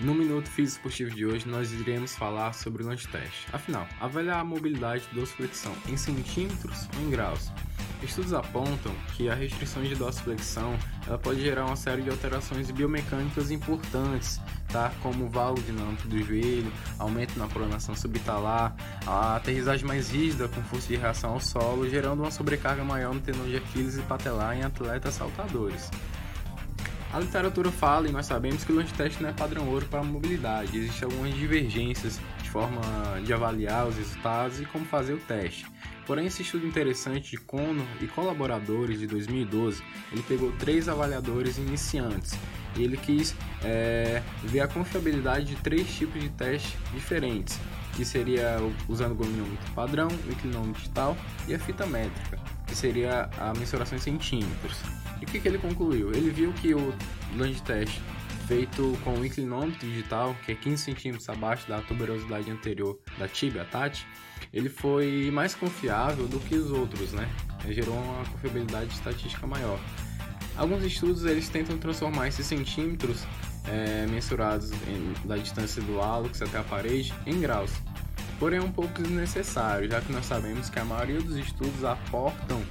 No Minuto Físico Esportivo de hoje, nós iremos falar sobre o longe teste. Afinal, avaliar a mobilidade do flexão em centímetros ou em graus. Estudos apontam que a restrição de dorsiflexão ela pode gerar uma série de alterações biomecânicas importantes, tá? como o valo dinâmico do joelho, aumento na pronação subtalar, a aterrissagem mais rígida com força de reação ao solo, gerando uma sobrecarga maior no tendão de Aquiles e patelar em atletas saltadores. A literatura fala e nós sabemos que o teste não é padrão ouro para a mobilidade. Existem algumas divergências de forma de avaliar os resultados e como fazer o teste. Porém, esse estudo interessante de Conor e colaboradores de 2012, ele pegou três avaliadores iniciantes e ele quis é, ver a confiabilidade de três tipos de testes diferentes, que seria usando o gonômetro padrão, o inclinômetro digital e a fita métrica, que seria a mensuração em centímetros. E o que, que ele concluiu? Ele viu que o longe teste feito com o inclinômetro digital, que é 15 centímetros abaixo da tuberosidade anterior da tibia, TAT, ele foi mais confiável do que os outros, né? Ele gerou uma confiabilidade estatística maior. Alguns estudos eles tentam transformar esses centímetros é, mensurados em, da distância do hálux até a parede em graus. Porém, é um pouco desnecessário, já que nós sabemos que a maioria dos estudos aportam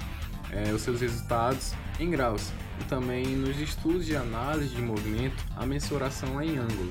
é, os seus resultados em graus e também nos estudos de análise de movimento a mensuração é em ângulo.